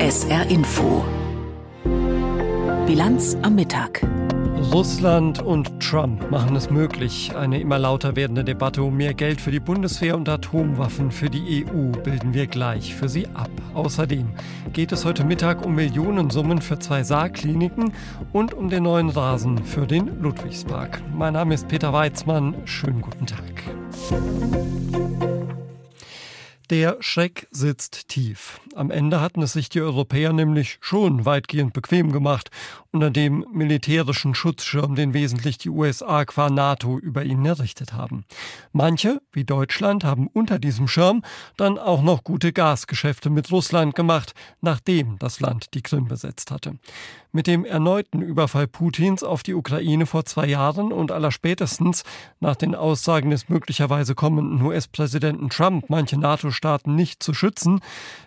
SR Info. Bilanz am Mittag. Russland und Trump machen es möglich. Eine immer lauter werdende Debatte um mehr Geld für die Bundeswehr und Atomwaffen für die EU bilden wir gleich für Sie ab. Außerdem geht es heute Mittag um Millionensummen für zwei Saarkliniken und um den neuen Rasen für den Ludwigspark. Mein Name ist Peter Weizmann. Schönen guten Tag. Der Schreck sitzt tief. Am Ende hatten es sich die Europäer nämlich schon weitgehend bequem gemacht unter dem militärischen Schutzschirm, den wesentlich die USA qua NATO über ihnen errichtet haben. Manche, wie Deutschland, haben unter diesem Schirm dann auch noch gute Gasgeschäfte mit Russland gemacht, nachdem das Land die Krim besetzt hatte. Mit dem erneuten Überfall Putins auf die Ukraine vor zwei Jahren und allerspätestens nach den Aussagen des möglicherweise kommenden US-Präsidenten Trump, manche NATO-Staaten nicht zu schützen,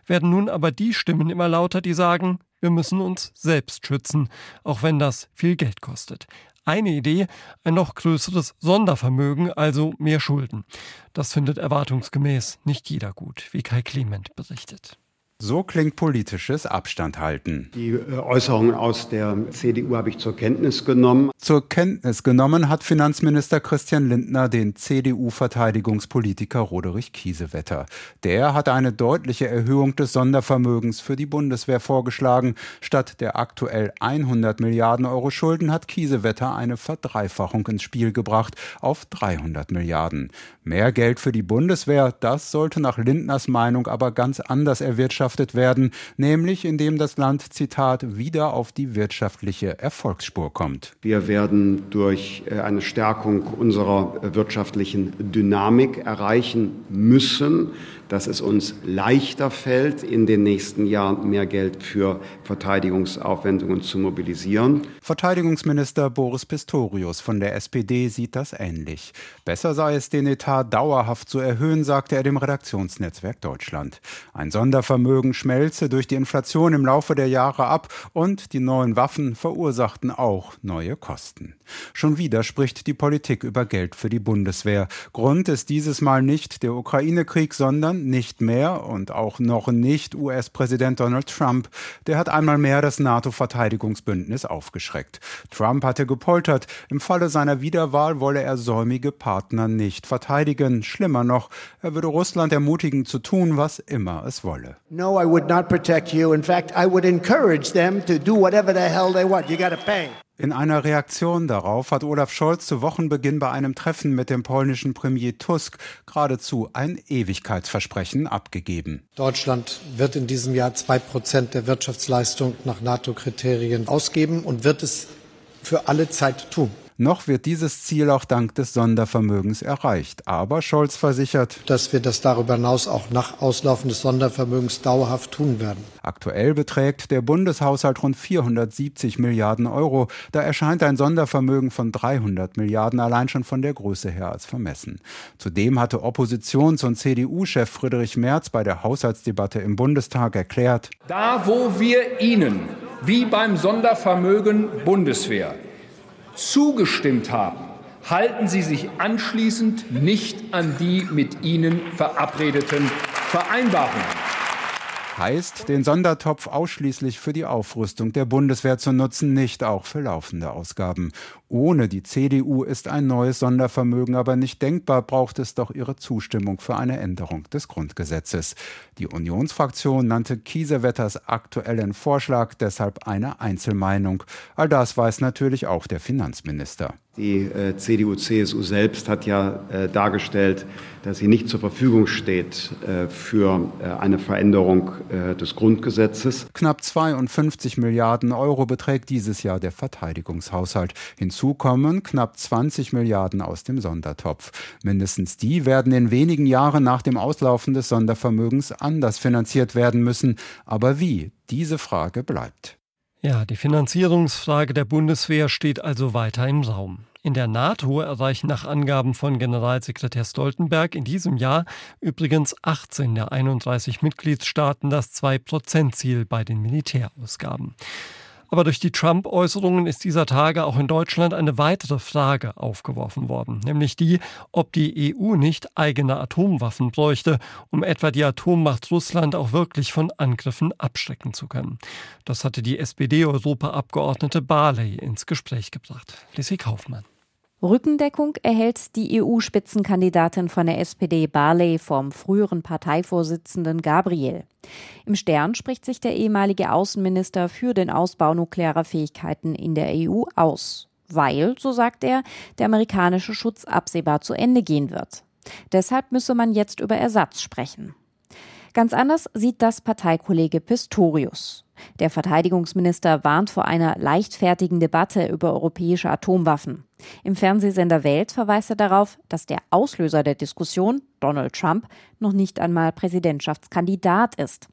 werden nun aber die Stimmen immer lauter, die sagen, wir müssen uns selbst schützen, auch wenn das viel Geld kostet. Eine Idee, ein noch größeres Sondervermögen, also mehr Schulden. Das findet erwartungsgemäß nicht jeder gut, wie Kai Clement berichtet. So klingt politisches Abstand halten. Die äh, Äußerungen aus der CDU habe ich zur Kenntnis genommen. Zur Kenntnis genommen hat Finanzminister Christian Lindner den CDU-Verteidigungspolitiker Roderich Kiesewetter. Der hat eine deutliche Erhöhung des Sondervermögens für die Bundeswehr vorgeschlagen. Statt der aktuell 100 Milliarden Euro Schulden hat Kiesewetter eine Verdreifachung ins Spiel gebracht auf 300 Milliarden. Mehr Geld für die Bundeswehr, das sollte nach Lindners Meinung aber ganz anders erwirtschaftet erwirtschaftet werden, nämlich indem das Land, Zitat, wieder auf die wirtschaftliche Erfolgsspur kommt. Wir werden durch äh, eine Stärkung unserer wirtschaftlichen Dynamik erreichen müssen, dass es uns leichter fällt, in den nächsten Jahren mehr Geld für Verteidigungsaufwendungen zu mobilisieren. Verteidigungsminister Boris Pistorius von der SPD sieht das ähnlich. Besser sei es, den Etat dauerhaft zu erhöhen, sagte er dem Redaktionsnetzwerk Deutschland. Ein Sondervermögen schmelze durch die Inflation im Laufe der Jahre ab und die neuen Waffen verursachten auch neue Kosten. Schon wieder spricht die Politik über Geld für die Bundeswehr. Grund ist dieses Mal nicht der Ukraine-Krieg, sondern nicht mehr und auch noch nicht US-Präsident Donald Trump. Der hat einmal mehr das NATO-Verteidigungsbündnis aufgeschreckt. Trump hatte gepoltert, im Falle seiner Wiederwahl wolle er säumige Partner nicht verteidigen. Schlimmer noch, er würde Russland ermutigen zu tun, was immer es wolle. No, I would not protect you. In fact, I would encourage them to do whatever the hell they want. You got to pay. In einer Reaktion darauf hat Olaf Scholz zu Wochenbeginn bei einem Treffen mit dem polnischen Premier Tusk geradezu ein Ewigkeitsversprechen abgegeben. Deutschland wird in diesem Jahr zwei Prozent der Wirtschaftsleistung nach NATO-Kriterien ausgeben und wird es für alle Zeit tun. Noch wird dieses Ziel auch dank des Sondervermögens erreicht. Aber Scholz versichert, dass wir das darüber hinaus auch nach Auslaufen des Sondervermögens dauerhaft tun werden. Aktuell beträgt der Bundeshaushalt rund 470 Milliarden Euro. Da erscheint ein Sondervermögen von 300 Milliarden allein schon von der Größe her als vermessen. Zudem hatte Oppositions- und CDU-Chef Friedrich Merz bei der Haushaltsdebatte im Bundestag erklärt, da wo wir Ihnen, wie beim Sondervermögen Bundeswehr, zugestimmt haben, halten Sie sich anschließend nicht an die mit Ihnen verabredeten Vereinbarungen heißt, den Sondertopf ausschließlich für die Aufrüstung der Bundeswehr zu nutzen, nicht auch für laufende Ausgaben. Ohne die CDU ist ein neues Sondervermögen aber nicht denkbar, braucht es doch ihre Zustimmung für eine Änderung des Grundgesetzes. Die Unionsfraktion nannte Kiesewetters aktuellen Vorschlag deshalb eine Einzelmeinung. All das weiß natürlich auch der Finanzminister. Die äh, CDU-CSU selbst hat ja äh, dargestellt, dass sie nicht zur Verfügung steht äh, für äh, eine Veränderung äh, des Grundgesetzes. Knapp 52 Milliarden Euro beträgt dieses Jahr der Verteidigungshaushalt. Hinzu kommen knapp 20 Milliarden aus dem Sondertopf. Mindestens die werden in wenigen Jahren nach dem Auslaufen des Sondervermögens anders finanziert werden müssen. Aber wie? Diese Frage bleibt. Ja, die Finanzierungsfrage der Bundeswehr steht also weiter im Raum. In der NATO erreichen nach Angaben von Generalsekretär Stoltenberg in diesem Jahr übrigens 18 der 31 Mitgliedstaaten das 2-Prozent-Ziel bei den Militärausgaben. Aber durch die Trump-Äußerungen ist dieser Tage auch in Deutschland eine weitere Frage aufgeworfen worden, nämlich die, ob die EU nicht eigene Atomwaffen bräuchte, um etwa die Atommacht Russland auch wirklich von Angriffen abschrecken zu können. Das hatte die SPD-Europaabgeordnete Barley ins Gespräch gebracht. Lissy Kaufmann. Rückendeckung erhält die EU-Spitzenkandidatin von der SPD Barley vom früheren Parteivorsitzenden Gabriel. Im Stern spricht sich der ehemalige Außenminister für den Ausbau nuklearer Fähigkeiten in der EU aus, weil, so sagt er, der amerikanische Schutz absehbar zu Ende gehen wird. Deshalb müsse man jetzt über Ersatz sprechen. Ganz anders sieht das Parteikollege Pistorius. Der Verteidigungsminister warnt vor einer leichtfertigen Debatte über europäische Atomwaffen. Im Fernsehsender Welt verweist er darauf, dass der Auslöser der Diskussion, Donald Trump, noch nicht einmal Präsidentschaftskandidat ist.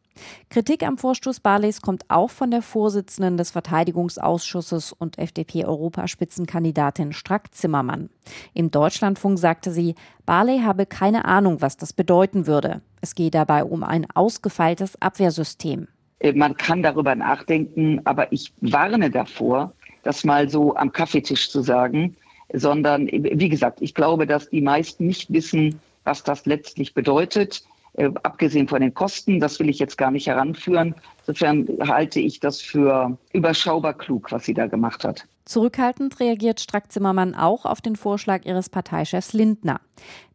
Kritik am Vorstoß Barleys kommt auch von der Vorsitzenden des Verteidigungsausschusses und FDP-Europaspitzenkandidatin Strack-Zimmermann. Im Deutschlandfunk sagte sie, Barley habe keine Ahnung, was das bedeuten würde. Es gehe dabei um ein ausgefeiltes Abwehrsystem. Äh, man kann darüber nachdenken, aber ich warne davor, das mal so am Kaffeetisch zu sagen, sondern wie gesagt, ich glaube, dass die meisten nicht wissen, was das letztlich bedeutet. Äh, abgesehen von den Kosten, das will ich jetzt gar nicht heranführen. Insofern halte ich das für überschaubar klug, was sie da gemacht hat. Zurückhaltend reagiert Strack-Zimmermann auch auf den Vorschlag ihres Parteichefs Lindner.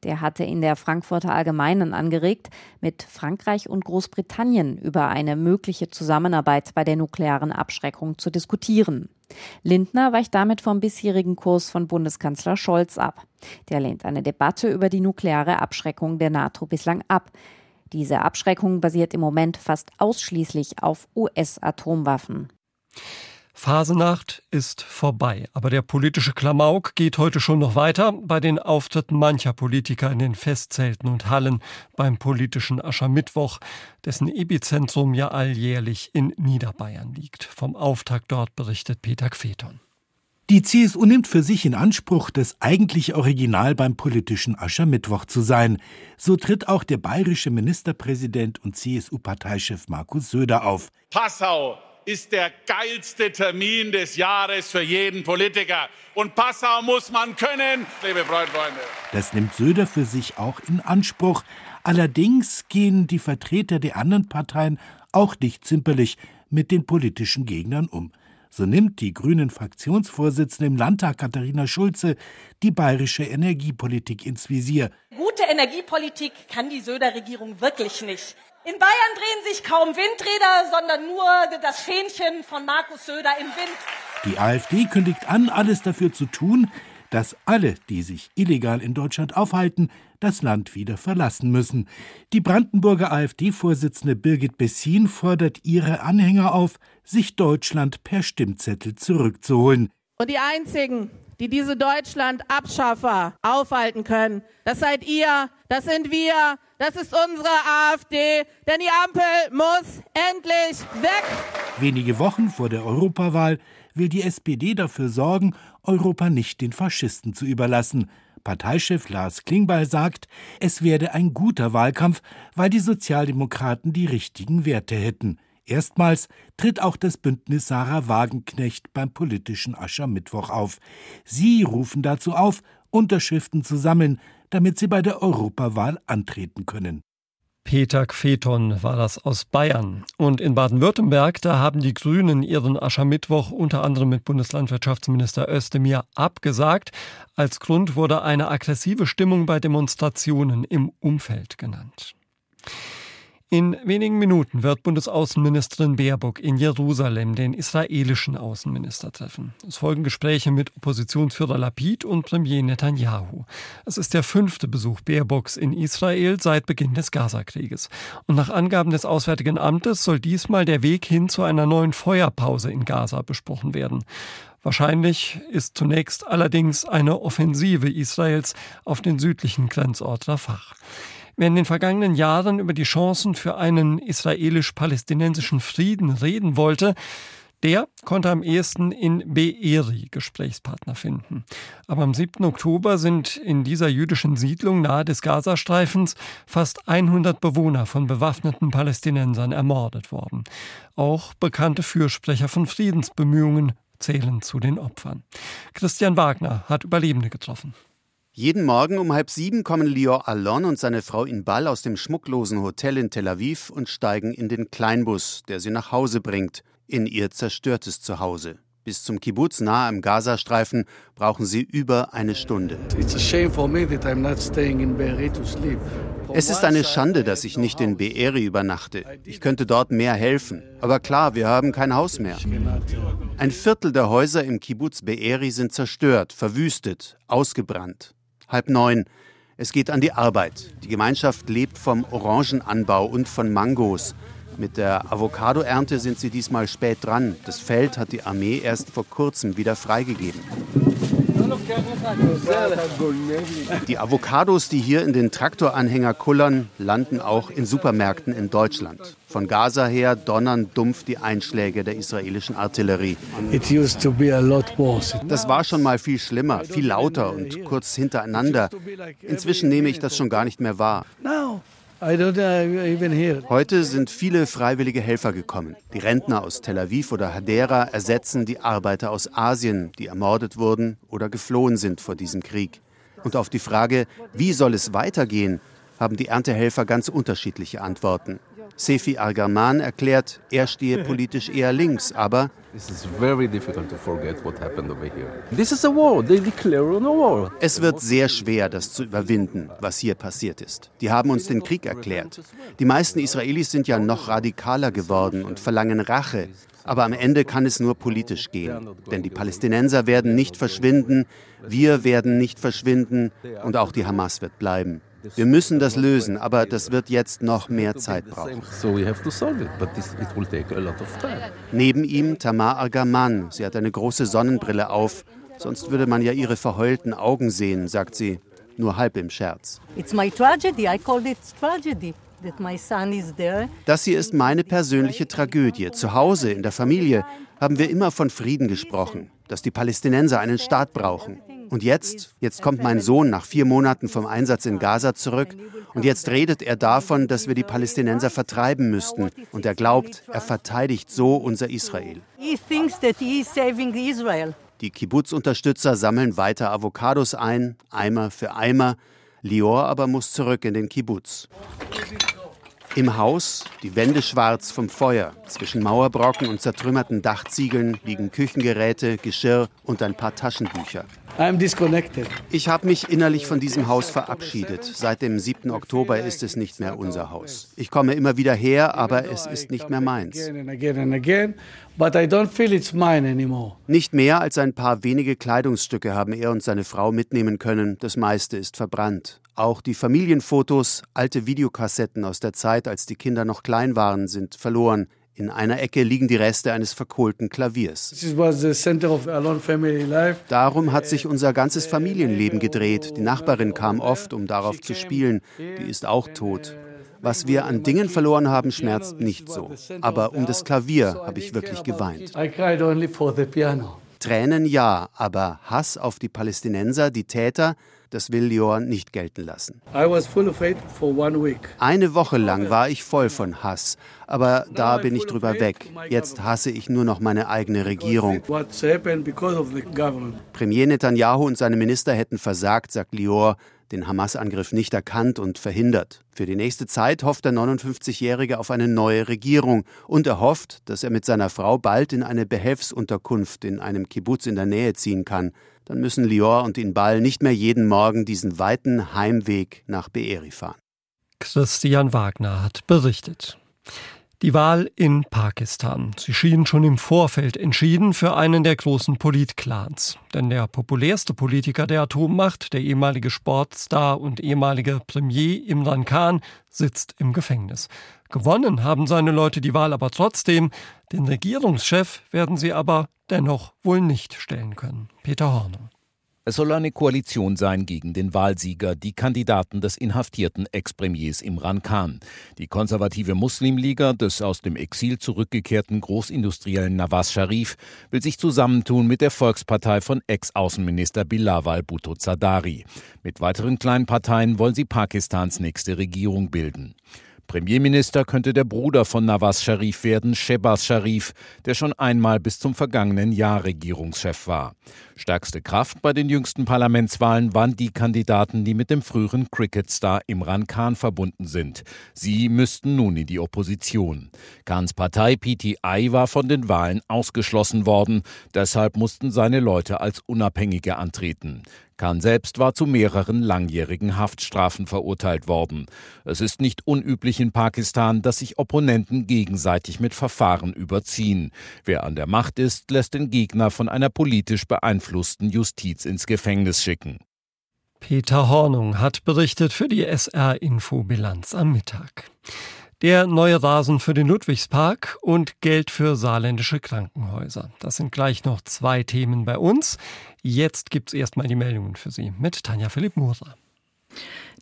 Der hatte in der Frankfurter Allgemeinen angeregt, mit Frankreich und Großbritannien über eine mögliche Zusammenarbeit bei der nuklearen Abschreckung zu diskutieren. Lindner weicht damit vom bisherigen Kurs von Bundeskanzler Scholz ab. Der lehnt eine Debatte über die nukleare Abschreckung der NATO bislang ab. Diese Abschreckung basiert im Moment fast ausschließlich auf US-Atomwaffen. Phasenacht ist vorbei, aber der politische Klamauk geht heute schon noch weiter bei den Auftritten mancher Politiker in den Festzelten und Hallen beim politischen Aschermittwoch, dessen Epizentrum ja alljährlich in Niederbayern liegt. Vom Auftakt dort berichtet Peter Kveton. Die CSU nimmt für sich in Anspruch, das eigentliche Original beim politischen Aschermittwoch zu sein. So tritt auch der bayerische Ministerpräsident und CSU-Parteichef Markus Söder auf. Passau ist der geilste Termin des Jahres für jeden Politiker. Und Passau muss man können, liebe Freunde. Das nimmt Söder für sich auch in Anspruch. Allerdings gehen die Vertreter der anderen Parteien auch nicht zimperlich mit den politischen Gegnern um. So nimmt die grünen Fraktionsvorsitzende im Landtag Katharina Schulze die bayerische Energiepolitik ins Visier. Gute Energiepolitik kann die Söder-Regierung wirklich nicht. In Bayern drehen sich kaum Windräder, sondern nur das Fähnchen von Markus Söder im Wind. Die AfD kündigt an, alles dafür zu tun, dass alle, die sich illegal in Deutschland aufhalten, das Land wieder verlassen müssen. Die Brandenburger AfD-Vorsitzende Birgit Bessin fordert ihre Anhänger auf, sich Deutschland per Stimmzettel zurückzuholen. Und die einzigen, die diese Deutschland-Abschaffer aufhalten können. Das seid ihr, das sind wir, das ist unsere AfD, denn die Ampel muss endlich weg. Wenige Wochen vor der Europawahl will die SPD dafür sorgen, Europa nicht den Faschisten zu überlassen. Parteichef Lars Klingbeil sagt, es werde ein guter Wahlkampf, weil die Sozialdemokraten die richtigen Werte hätten. Erstmals tritt auch das Bündnis Sarah Wagenknecht beim politischen Aschermittwoch auf. Sie rufen dazu auf, Unterschriften zu sammeln, damit sie bei der Europawahl antreten können. Peter Kfeton war das aus Bayern. Und in Baden-Württemberg, da haben die Grünen ihren Aschermittwoch unter anderem mit Bundeslandwirtschaftsminister Özdemir abgesagt. Als Grund wurde eine aggressive Stimmung bei Demonstrationen im Umfeld genannt. In wenigen Minuten wird Bundesaußenministerin Baerbock in Jerusalem den israelischen Außenminister treffen. Es folgen Gespräche mit Oppositionsführer Lapid und Premier Netanyahu. Es ist der fünfte Besuch Baerbocks in Israel seit Beginn des Gazakrieges. Und nach Angaben des Auswärtigen Amtes soll diesmal der Weg hin zu einer neuen Feuerpause in Gaza besprochen werden. Wahrscheinlich ist zunächst allerdings eine Offensive Israels auf den südlichen Grenzort Rafah. Wer in den vergangenen Jahren über die Chancen für einen israelisch-palästinensischen Frieden reden wollte, Der konnte am ehesten in Be'eri Gesprächspartner finden. Aber am 7. Oktober sind in dieser jüdischen Siedlung nahe des Gazastreifens fast 100 Bewohner von bewaffneten Palästinensern ermordet worden. Auch bekannte Fürsprecher von Friedensbemühungen zählen zu den Opfern. Christian Wagner hat Überlebende getroffen. Jeden Morgen um halb sieben kommen Lior Allon und seine Frau Inbal aus dem schmucklosen Hotel in Tel Aviv und steigen in den Kleinbus, der sie nach Hause bringt, in ihr zerstörtes Zuhause. Bis zum Kibbutz nahe am Gazastreifen brauchen sie über eine Stunde. Es ist eine Schande, dass ich nicht in Be'eri übernachte. Ich könnte dort mehr helfen. Aber klar, wir haben kein Haus mehr. Ein Viertel der Häuser im Kibbutz Be'eri sind zerstört, verwüstet, ausgebrannt halb neun. Es geht an die Arbeit. Die Gemeinschaft lebt vom Orangenanbau und von Mangos. Mit der Avocadoernte sind sie diesmal spät dran. Das Feld hat die Armee erst vor kurzem wieder freigegeben. Die Avocados, die hier in den Traktoranhänger kullern, landen auch in Supermärkten in Deutschland. Von Gaza her donnern dumpf die Einschläge der israelischen Artillerie. Das war schon mal viel schlimmer, viel lauter und kurz hintereinander. Inzwischen nehme ich das schon gar nicht mehr wahr. Heute sind viele freiwillige Helfer gekommen. Die Rentner aus Tel Aviv oder Hadera ersetzen die Arbeiter aus Asien, die ermordet wurden oder geflohen sind vor diesem Krieg. Und auf die Frage, wie soll es weitergehen, haben die Erntehelfer ganz unterschiedliche Antworten. Sefi Argaman erklärt, er stehe politisch eher links, aber es wird sehr schwer, das zu überwinden, was hier passiert ist. Die haben uns den Krieg erklärt. Die meisten Israelis sind ja noch radikaler geworden und verlangen Rache. Aber am Ende kann es nur politisch gehen. Denn die Palästinenser werden nicht verschwinden, wir werden nicht verschwinden und auch die Hamas wird bleiben. Wir müssen das lösen, aber das wird jetzt noch mehr Zeit brauchen. Neben ihm Tamar Argaman. Sie hat eine große Sonnenbrille auf. Sonst würde man ja ihre verheulten Augen sehen, sagt sie, nur halb im Scherz. Das hier ist meine persönliche Tragödie. Zu Hause, in der Familie, haben wir immer von Frieden gesprochen, dass die Palästinenser einen Staat brauchen. Und jetzt, jetzt kommt mein Sohn nach vier Monaten vom Einsatz in Gaza zurück und jetzt redet er davon, dass wir die Palästinenser vertreiben müssten. Und er glaubt, er verteidigt so unser Israel. Die Kibbutz-Unterstützer sammeln weiter Avocados ein, Eimer für Eimer. Lior aber muss zurück in den Kibbutz. Im Haus, die Wände schwarz vom Feuer. Zwischen Mauerbrocken und zertrümmerten Dachziegeln liegen Küchengeräte, Geschirr und ein paar Taschenbücher. Ich habe mich innerlich von diesem Haus verabschiedet. Seit dem 7. Oktober ist es nicht mehr unser Haus. Ich komme immer wieder her, aber es ist nicht mehr meins. Nicht mehr als ein paar wenige Kleidungsstücke haben er und seine Frau mitnehmen können. Das meiste ist verbrannt. Auch die Familienfotos, alte Videokassetten aus der Zeit, als die Kinder noch klein waren, sind verloren. In einer Ecke liegen die Reste eines verkohlten Klaviers. Darum hat sich unser ganzes Familienleben gedreht. Die Nachbarin kam oft, um darauf zu spielen. Die ist auch tot. Was wir an Dingen verloren haben, schmerzt nicht so. Aber um das Klavier habe ich wirklich geweint. Tränen ja, aber Hass auf die Palästinenser, die Täter, das will Lior nicht gelten lassen. Eine Woche lang war ich voll von Hass, aber da bin ich drüber weg. Jetzt hasse ich nur noch meine eigene Regierung. Premier Netanyahu und seine Minister hätten versagt, sagt Lior, den Hamas-Angriff nicht erkannt und verhindert. Für die nächste Zeit hofft der 59-Jährige auf eine neue Regierung und er hofft, dass er mit seiner Frau bald in eine Behelfsunterkunft in einem Kibbutz in der Nähe ziehen kann. Dann müssen Lior und Inbal nicht mehr jeden Morgen diesen weiten Heimweg nach Be'eri fahren. Christian Wagner hat berichtet. Die Wahl in Pakistan. Sie schien schon im Vorfeld entschieden für einen der großen Politclans. Denn der populärste Politiker der Atommacht, der ehemalige Sportstar und ehemalige Premier Imran Khan, sitzt im Gefängnis. Gewonnen haben seine Leute die Wahl aber trotzdem. Den Regierungschef werden sie aber dennoch wohl nicht stellen können. Peter Hornung. Es soll eine Koalition sein gegen den Wahlsieger, die Kandidaten des inhaftierten Ex-Premiers Imran Khan. Die konservative Muslimliga des aus dem Exil zurückgekehrten Großindustriellen Nawaz Sharif will sich zusammentun mit der Volkspartei von Ex-Außenminister Bilawal Bhutto Zardari. Mit weiteren kleinen Parteien wollen sie Pakistans nächste Regierung bilden. Premierminister könnte der Bruder von Nawaz Sharif werden, Shebaz Sharif, der schon einmal bis zum vergangenen Jahr Regierungschef war. Stärkste Kraft bei den jüngsten Parlamentswahlen waren die Kandidaten, die mit dem früheren Cricketstar Imran Khan verbunden sind. Sie müssten nun in die Opposition. Khans Partei PTI war von den Wahlen ausgeschlossen worden, deshalb mussten seine Leute als Unabhängige antreten. Khan selbst war zu mehreren langjährigen Haftstrafen verurteilt worden. Es ist nicht unüblich in Pakistan, dass sich Opponenten gegenseitig mit Verfahren überziehen. Wer an der Macht ist, lässt den Gegner von einer politisch beeinflussten Justiz ins Gefängnis schicken. Peter Hornung hat berichtet für die SR-Info-Bilanz am Mittag der neue Rasen für den Ludwigspark und Geld für saarländische Krankenhäuser. Das sind gleich noch zwei Themen bei uns. Jetzt gibt's erstmal die Meldungen für Sie mit Tanja Philipp Moser.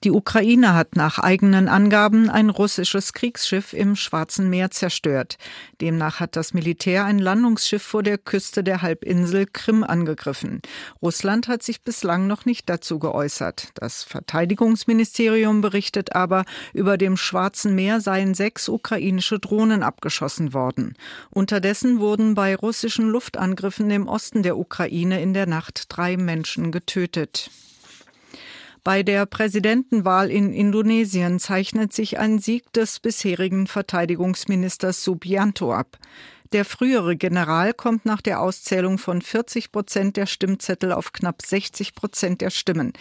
Die Ukraine hat nach eigenen Angaben ein russisches Kriegsschiff im Schwarzen Meer zerstört. Demnach hat das Militär ein Landungsschiff vor der Küste der Halbinsel Krim angegriffen. Russland hat sich bislang noch nicht dazu geäußert. Das Verteidigungsministerium berichtet aber, über dem Schwarzen Meer seien sechs ukrainische Drohnen abgeschossen worden. Unterdessen wurden bei russischen Luftangriffen im Osten der Ukraine in der Nacht drei Menschen getötet. Bei der Präsidentenwahl in Indonesien zeichnet sich ein Sieg des bisherigen Verteidigungsministers Subianto ab. Der frühere General kommt nach der Auszählung von 40 Prozent der Stimmzettel auf knapp 60 Prozent der Stimmen.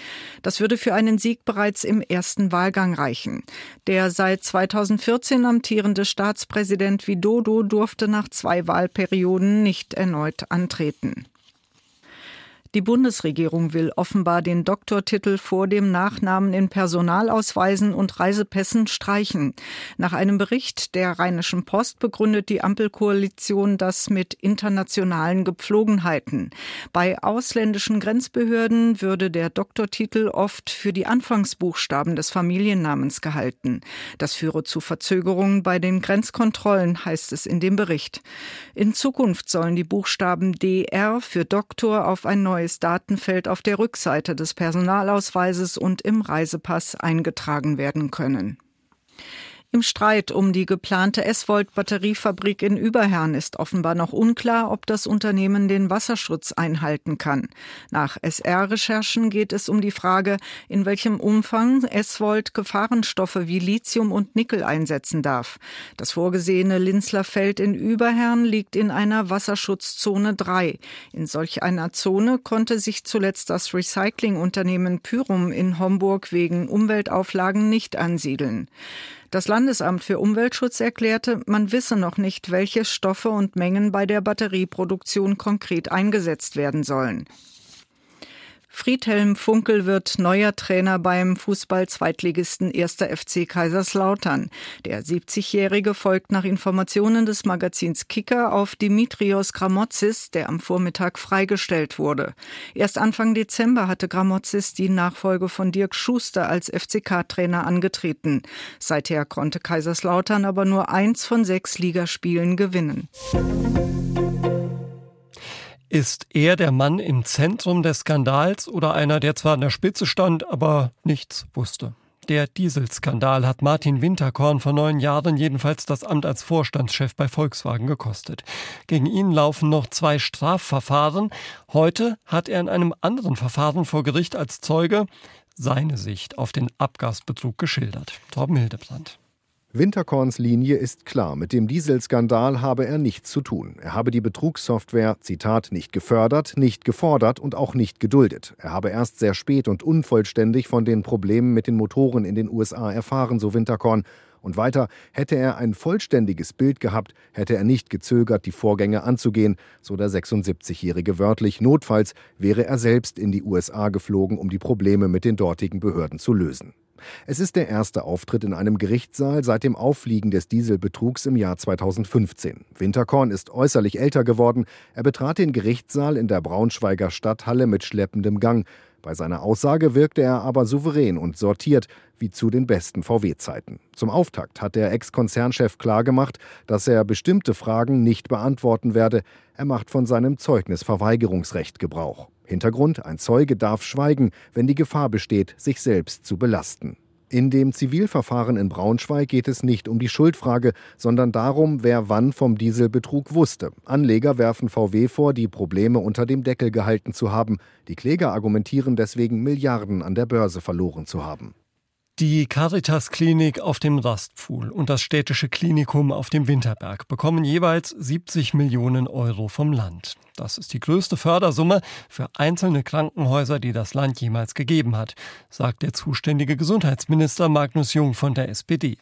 Das würde für einen Sieg bereits im ersten Wahlgang reichen. Der seit 2014 amtierende Staatspräsident Widodo durfte nach zwei Wahlperioden nicht erneut antreten. Die Bundesregierung will offenbar den Doktortitel vor dem Nachnamen in Personalausweisen und Reisepässen streichen. Nach einem Bericht der Rheinischen Post begründet die Ampelkoalition das mit internationalen Gepflogenheiten. Bei ausländischen Grenzbehörden würde der Doktortitel oft für die Anfangsbuchstaben des Familiennamens gehalten. Das führe zu Verzögerungen bei den Grenzkontrollen, heißt es in dem Bericht. In Zukunft sollen die Buchstaben DR für Doktor auf ein neues neues Datenfeld auf der Rückseite des Personalausweises und im Reisepass eingetragen werden können. Im Streit um die geplante S-Volt-Batteriefabrik in Überherrn ist offenbar noch unklar, ob das Unternehmen den Wasserschutz einhalten kann. Nach SR-Recherchen geht es um die Frage, in welchem Umfang S-Volt Gefahrenstoffe wie Lithium und Nickel einsetzen darf. Das vorgesehene Linzler Feld in Überherrn liegt in einer Wasserschutzzone 3. In solch einer Zone konnte sich zuletzt das Recyclingunternehmen Pyrum in Homburg wegen Umweltauflagen nicht ansiedeln. Das Landesamt für Umweltschutz erklärte, man wisse noch nicht, welche Stoffe und Mengen bei der Batterieproduktion konkret eingesetzt werden sollen. Friedhelm Funkel wird neuer Trainer beim Fußball-Zweitligisten 1. FC Kaiserslautern. Der 70-Jährige folgt nach Informationen des Magazins Kicker auf Dimitrios Gramotzis, der am Vormittag freigestellt wurde. Erst Anfang Dezember hatte Gramotzis die Nachfolge von Dirk Schuster als FCK-Trainer angetreten. Seither konnte Kaiserslautern aber nur eins von sechs Ligaspielen gewinnen. Ist er der Mann im Zentrum des Skandals oder einer, der zwar an der Spitze stand, aber nichts wusste? Der Dieselskandal hat Martin Winterkorn vor neun Jahren jedenfalls das Amt als Vorstandschef bei Volkswagen gekostet. Gegen ihn laufen noch zwei Strafverfahren. Heute hat er in einem anderen Verfahren vor Gericht als Zeuge seine Sicht auf den Abgasbetrug geschildert. Torben Hildebrand. Winterkorns Linie ist klar. Mit dem Dieselskandal habe er nichts zu tun. Er habe die Betrugssoftware, Zitat, nicht gefördert, nicht gefordert und auch nicht geduldet. Er habe erst sehr spät und unvollständig von den Problemen mit den Motoren in den USA erfahren, so Winterkorn. Und weiter, hätte er ein vollständiges Bild gehabt, hätte er nicht gezögert, die Vorgänge anzugehen, so der 76-Jährige wörtlich. Notfalls wäre er selbst in die USA geflogen, um die Probleme mit den dortigen Behörden zu lösen. Es ist der erste Auftritt in einem Gerichtssaal seit dem Auffliegen des Dieselbetrugs im Jahr 2015. Winterkorn ist äußerlich älter geworden. Er betrat den Gerichtssaal in der Braunschweiger Stadthalle mit schleppendem Gang. Bei seiner Aussage wirkte er aber souverän und sortiert, wie zu den besten VW-Zeiten. Zum Auftakt hat der Ex-Konzernchef klargemacht, dass er bestimmte Fragen nicht beantworten werde. Er macht von seinem Zeugnisverweigerungsrecht Gebrauch. Hintergrund, ein Zeuge darf schweigen, wenn die Gefahr besteht, sich selbst zu belasten. In dem Zivilverfahren in Braunschweig geht es nicht um die Schuldfrage, sondern darum, wer wann vom Dieselbetrug wusste. Anleger werfen VW vor, die Probleme unter dem Deckel gehalten zu haben. Die Kläger argumentieren deswegen, Milliarden an der Börse verloren zu haben. Die Caritas-Klinik auf dem Rastpfuhl und das städtische Klinikum auf dem Winterberg bekommen jeweils 70 Millionen Euro vom Land. Das ist die größte Fördersumme für einzelne Krankenhäuser, die das Land jemals gegeben hat, sagt der zuständige Gesundheitsminister Magnus Jung von der SPD.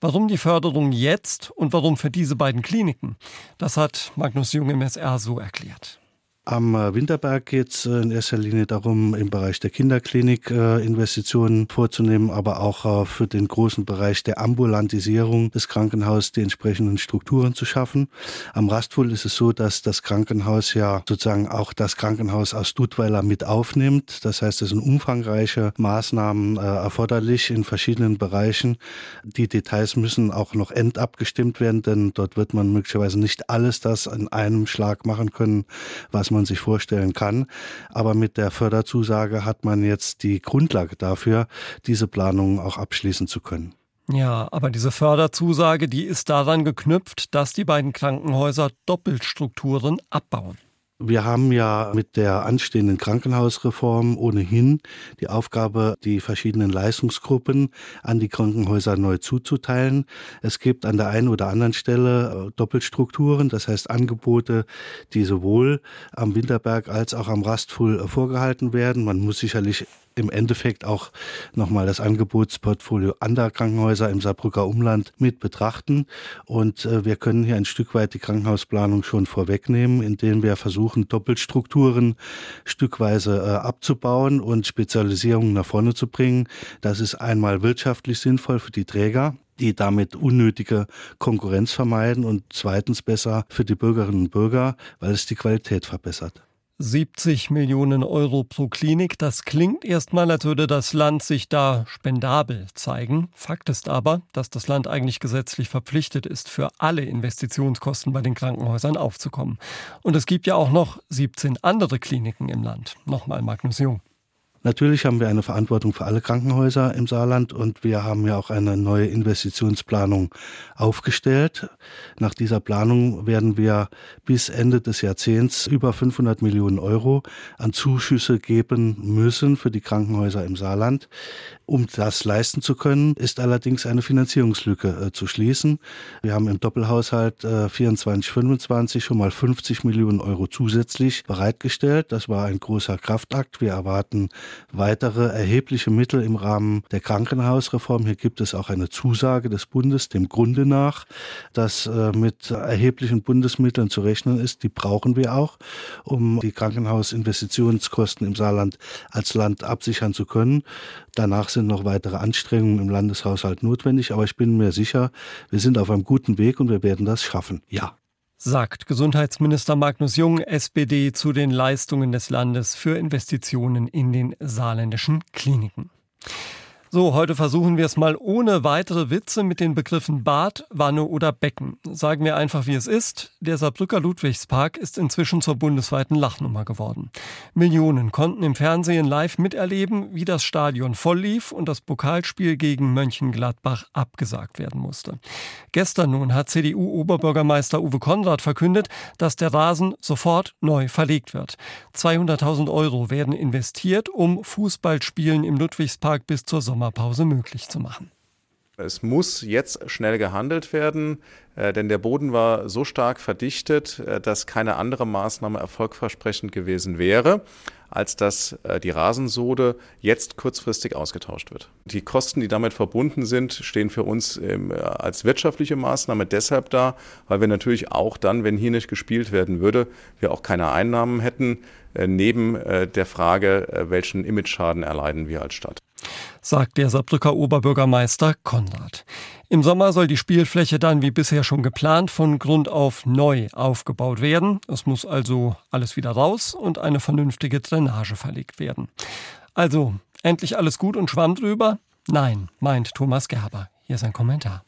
Warum die Förderung jetzt und warum für diese beiden Kliniken? Das hat Magnus Jung im SR so erklärt. Am äh, Winterberg geht es äh, in erster Linie darum, im Bereich der Kinderklinik äh, Investitionen vorzunehmen, aber auch für den großen Bereich der Ambulantisierung des Krankenhauses die entsprechenden Strukturen zu schaffen. Am Rastfuhl ist es so, dass das Krankenhaus ja sozusagen auch das Krankenhaus aus Dudweiler mit aufnimmt. Das heißt, es sind umfangreiche Maßnahmen erforderlich in verschiedenen Bereichen. Die Details müssen auch noch endabgestimmt werden, denn dort wird man möglicherweise nicht alles das in einem Schlag machen können, was man man sich vorstellen kann. Aber mit der Förderzusage hat man jetzt die Grundlage dafür, diese Planungen auch abschließen zu können. Ja, aber diese Förderzusage, die ist daran geknüpft, dass die beiden Krankenhäuser Doppelstrukturen abbauen. Wir haben ja mit der anstehenden Krankenhausreform ohnehin die Aufgabe, die verschiedenen Leistungsgruppen an die Krankenhäuser neu zuzuteilen. Es gibt an der einen oder anderen Stelle äh, Doppelstrukturen, das heißt Angebote, die sowohl am Winterberg als auch am Rastfuhl äh, vorgehalten werden. Man muss sicherlich im Endeffekt auch nochmal das Angebotsportfolio anderer Krankenhäuser im Saarbrücker Umland mit betrachten. Und äh, wir können hier ein Stück weit die Krankenhausplanung schon vorwegnehmen, indem wir versuchen, Doppelstrukturen stückweise äh, abzubauen und Spezialisierungen nach vorne zu bringen. Das ist einmal wirtschaftlich sinnvoll für die Träger, die damit unnötige Konkurrenz vermeiden und zweitens besser für die Bürgerinnen und Bürger, weil es die Qualität verbessert. 70 Millionen Euro pro Klinik, das klingt erstmal, als würde das Land sich da spendabel zeigen. Fakt ist aber, dass das Land eigentlich gesetzlich verpflichtet ist, für alle Investitionskosten bei den Krankenhäusern aufzukommen. Und es gibt ja auch noch 17 andere Kliniken im Land. Nochmal Magnus Jung. Natürlich haben wir eine Verantwortung für alle Krankenhäuser im Saarland und wir haben ja auch eine neue Investitionsplanung aufgestellt. Nach dieser Planung werden wir bis Ende des Jahrzehnts über 500 Millionen Euro an Zuschüsse geben müssen für die Krankenhäuser im Saarland. Um das leisten zu können, ist allerdings eine Finanzierungslücke äh, zu schließen. Wir haben im Doppelhaushalt äh, 24, 25 schon mal 50 Millionen Euro zusätzlich bereitgestellt. Das war ein großer Kraftakt. Wir erwarten weitere erhebliche Mittel im Rahmen der Krankenhausreform. Hier gibt es auch eine Zusage des Bundes dem Grunde nach, dass äh, mit erheblichen Bundesmitteln zu rechnen ist. Die brauchen wir auch, um die Krankenhausinvestitionskosten im Saarland als Land absichern zu können. Danach sind noch weitere Anstrengungen im Landeshaushalt notwendig, aber ich bin mir sicher, wir sind auf einem guten Weg und wir werden das schaffen. Ja. Sagt Gesundheitsminister Magnus Jung, SPD, zu den Leistungen des Landes für Investitionen in den saarländischen Kliniken. So, heute versuchen wir es mal ohne weitere Witze mit den Begriffen Bad, Wanne oder Becken. Sagen wir einfach, wie es ist. Der Saarbrücker Ludwigspark ist inzwischen zur bundesweiten Lachnummer geworden. Millionen konnten im Fernsehen live miterleben, wie das Stadion voll lief und das Pokalspiel gegen Mönchengladbach abgesagt werden musste. Gestern nun hat CDU-Oberbürgermeister Uwe Konrad verkündet, dass der Rasen sofort neu verlegt wird. 200.000 Euro werden investiert, um Fußballspielen im Ludwigspark bis zur Sommer Sommerpause möglich zu machen. Es muss jetzt schnell gehandelt werden, äh, denn der Boden war so stark verdichtet, äh, dass keine andere Maßnahme erfolgversprechend gewesen wäre, als dass äh, die Rasensode jetzt kurzfristig ausgetauscht wird. Die Kosten, die damit verbunden sind, stehen für uns ähm, als wirtschaftliche Maßnahme deshalb da, weil wir natürlich auch dann, wenn hier nicht gespielt werden würde, wir auch keine Einnahmen hätten, neben der Frage, welchen Imageschaden erleiden wir als Stadt sagt der Saarbrücker Oberbürgermeister Konrad. Im Sommer soll die Spielfläche dann wie bisher schon geplant von Grund auf neu aufgebaut werden. Es muss also alles wieder raus und eine vernünftige Drainage verlegt werden. Also, endlich alles gut und Schwamm drüber? Nein, meint Thomas Gerber. Hier ist ein Kommentar.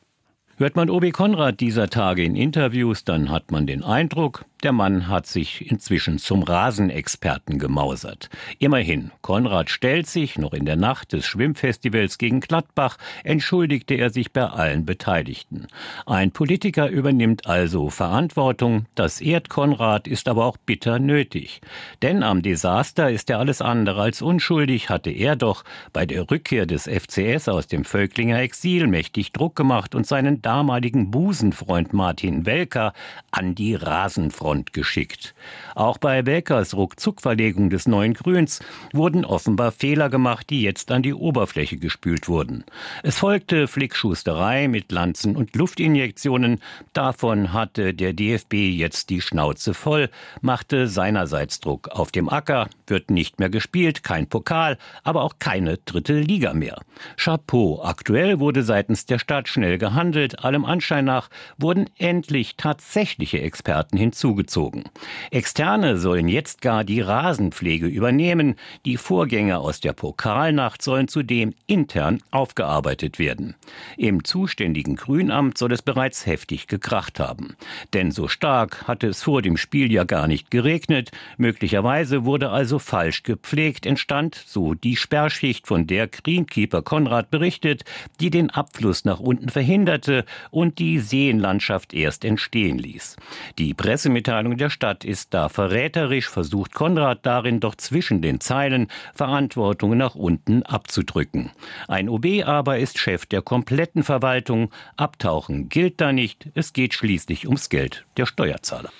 Hört man Obi Konrad dieser Tage in Interviews, dann hat man den Eindruck, der Mann hat sich inzwischen zum Rasenexperten gemausert. Immerhin, Konrad stellt sich, noch in der Nacht des Schwimmfestivals gegen Gladbach, entschuldigte er sich bei allen Beteiligten. Ein Politiker übernimmt also Verantwortung, das ehrt Konrad, ist aber auch bitter nötig. Denn am Desaster ist er alles andere als unschuldig, hatte er doch bei der Rückkehr des FCS aus dem Völklinger Exil mächtig Druck gemacht und seinen damaligen Busenfreund Martin Welker an die Rasenfront Front geschickt. Auch bei Welkers Ruckzuckverlegung des neuen Grüns wurden offenbar Fehler gemacht, die jetzt an die Oberfläche gespült wurden. Es folgte Flickschusterei mit Lanzen und Luftinjektionen. Davon hatte der DFB jetzt die Schnauze voll, machte seinerseits Druck. Auf dem Acker wird nicht mehr gespielt, kein Pokal, aber auch keine dritte Liga mehr. Chapeau. Aktuell wurde seitens der Stadt schnell gehandelt. Allem Anschein nach wurden endlich tatsächliche Experten hinzugezogen zugezogen. Externe sollen jetzt gar die Rasenpflege übernehmen. Die Vorgänge aus der Pokalnacht sollen zudem intern aufgearbeitet werden. Im zuständigen Grünamt soll es bereits heftig gekracht haben. Denn so stark hatte es vor dem Spiel ja gar nicht geregnet. Möglicherweise wurde also falsch gepflegt, entstand so die Sperrschicht, von der Greenkeeper Konrad berichtet, die den Abfluss nach unten verhinderte und die Seenlandschaft erst entstehen ließ. Die Pressemitteilung Mitteilung der Stadt ist da verräterisch, versucht Konrad darin doch zwischen den Zeilen Verantwortung nach unten abzudrücken. Ein OB aber ist Chef der kompletten Verwaltung. Abtauchen gilt da nicht. Es geht schließlich ums Geld der Steuerzahler.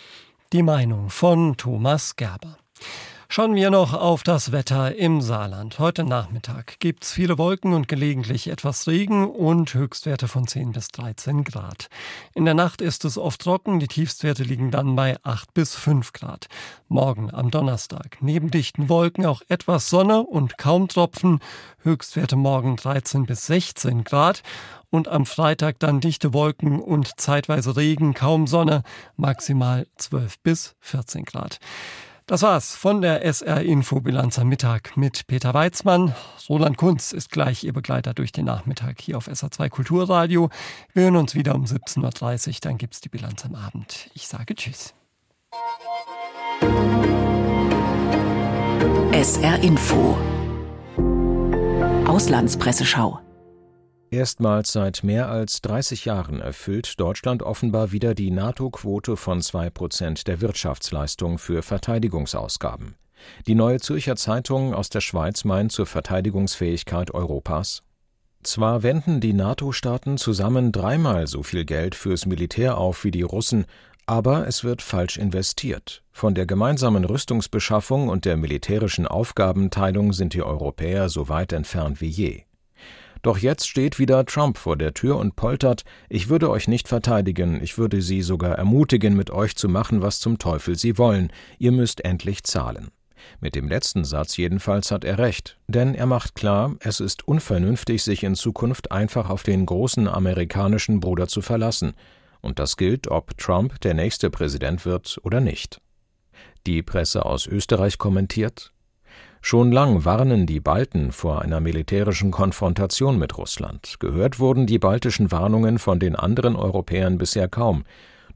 Die Meinung von Thomas Gerber. Schauen wir noch auf das Wetter im Saarland. Heute Nachmittag gibt es viele Wolken und gelegentlich etwas Regen und Höchstwerte von 10 bis 13 Grad. In der Nacht ist es oft trocken, die Tiefstwerte liegen dann bei 8 bis 5 Grad. Morgen am Donnerstag neben dichten Wolken auch etwas Sonne und kaum Tropfen, Höchstwerte morgen 13 bis 16 Grad und am Freitag dann dichte Wolken und zeitweise Regen, kaum Sonne, maximal 12 bis 14 Grad. Das war's von der SR Infobilanz am Mittag mit Peter Weizmann. Roland Kunz ist gleich Ihr Begleiter durch den Nachmittag hier auf SR2 Kulturradio. Wir hören uns wieder um 17.30 Uhr, dann gibt's die Bilanz am Abend. Ich sage Tschüss. SR Info Auslandspresseschau Erstmals seit mehr als 30 Jahren erfüllt Deutschland offenbar wieder die NATO-Quote von 2 Prozent der Wirtschaftsleistung für Verteidigungsausgaben. Die Neue Zürcher Zeitung aus der Schweiz meint zur Verteidigungsfähigkeit Europas. Zwar wenden die NATO-Staaten zusammen dreimal so viel Geld fürs Militär auf wie die Russen, aber es wird falsch investiert. Von der gemeinsamen Rüstungsbeschaffung und der militärischen Aufgabenteilung sind die Europäer so weit entfernt wie je. Doch jetzt steht wieder Trump vor der Tür und poltert, ich würde euch nicht verteidigen, ich würde sie sogar ermutigen, mit euch zu machen, was zum Teufel sie wollen, ihr müsst endlich zahlen. Mit dem letzten Satz jedenfalls hat er recht, denn er macht klar, es ist unvernünftig, sich in Zukunft einfach auf den großen amerikanischen Bruder zu verlassen, und das gilt, ob Trump der nächste Präsident wird oder nicht. Die Presse aus Österreich kommentiert Schon lang warnen die Balten vor einer militärischen Konfrontation mit Russland. Gehört wurden die baltischen Warnungen von den anderen Europäern bisher kaum.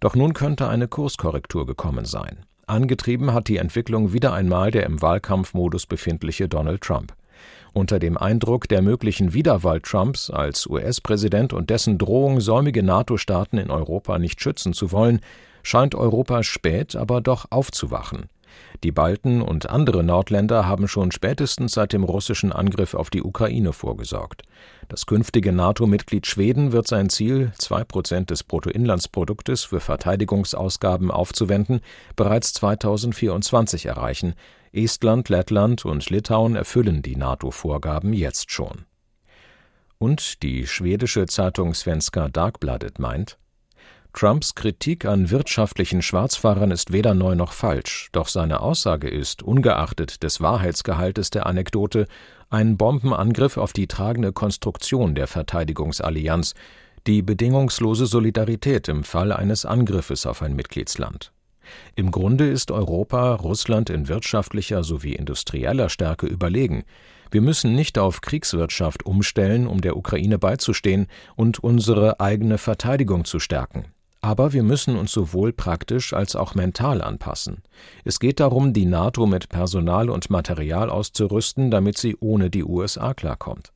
Doch nun könnte eine Kurskorrektur gekommen sein. Angetrieben hat die Entwicklung wieder einmal der im Wahlkampfmodus befindliche Donald Trump. Unter dem Eindruck der möglichen Wiederwahl Trumps als US-Präsident und dessen Drohung, säumige NATO-Staaten in Europa nicht schützen zu wollen, scheint Europa spät, aber doch aufzuwachen. Die Balten und andere Nordländer haben schon spätestens seit dem russischen Angriff auf die Ukraine vorgesorgt. Das künftige NATO-Mitglied Schweden wird sein Ziel, zwei Prozent des Bruttoinlandsproduktes für Verteidigungsausgaben aufzuwenden, bereits 2024 erreichen. Estland, Lettland und Litauen erfüllen die NATO-Vorgaben jetzt schon. Und die schwedische Zeitung Svenska Dagbladet meint, Trumps Kritik an wirtschaftlichen Schwarzfahrern ist weder neu noch falsch, doch seine Aussage ist, ungeachtet des Wahrheitsgehaltes der Anekdote, ein Bombenangriff auf die tragende Konstruktion der Verteidigungsallianz, die bedingungslose Solidarität im Fall eines Angriffes auf ein Mitgliedsland. Im Grunde ist Europa Russland in wirtschaftlicher sowie industrieller Stärke überlegen. Wir müssen nicht auf Kriegswirtschaft umstellen, um der Ukraine beizustehen und unsere eigene Verteidigung zu stärken. Aber wir müssen uns sowohl praktisch als auch mental anpassen. Es geht darum, die NATO mit Personal und Material auszurüsten, damit sie ohne die USA klarkommt.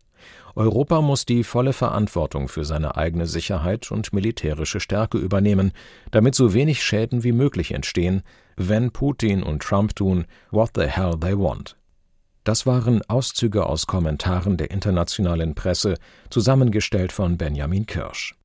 Europa muss die volle Verantwortung für seine eigene Sicherheit und militärische Stärke übernehmen, damit so wenig Schäden wie möglich entstehen, wenn Putin und Trump tun, what the hell they want. Das waren Auszüge aus Kommentaren der internationalen Presse, zusammengestellt von Benjamin Kirsch.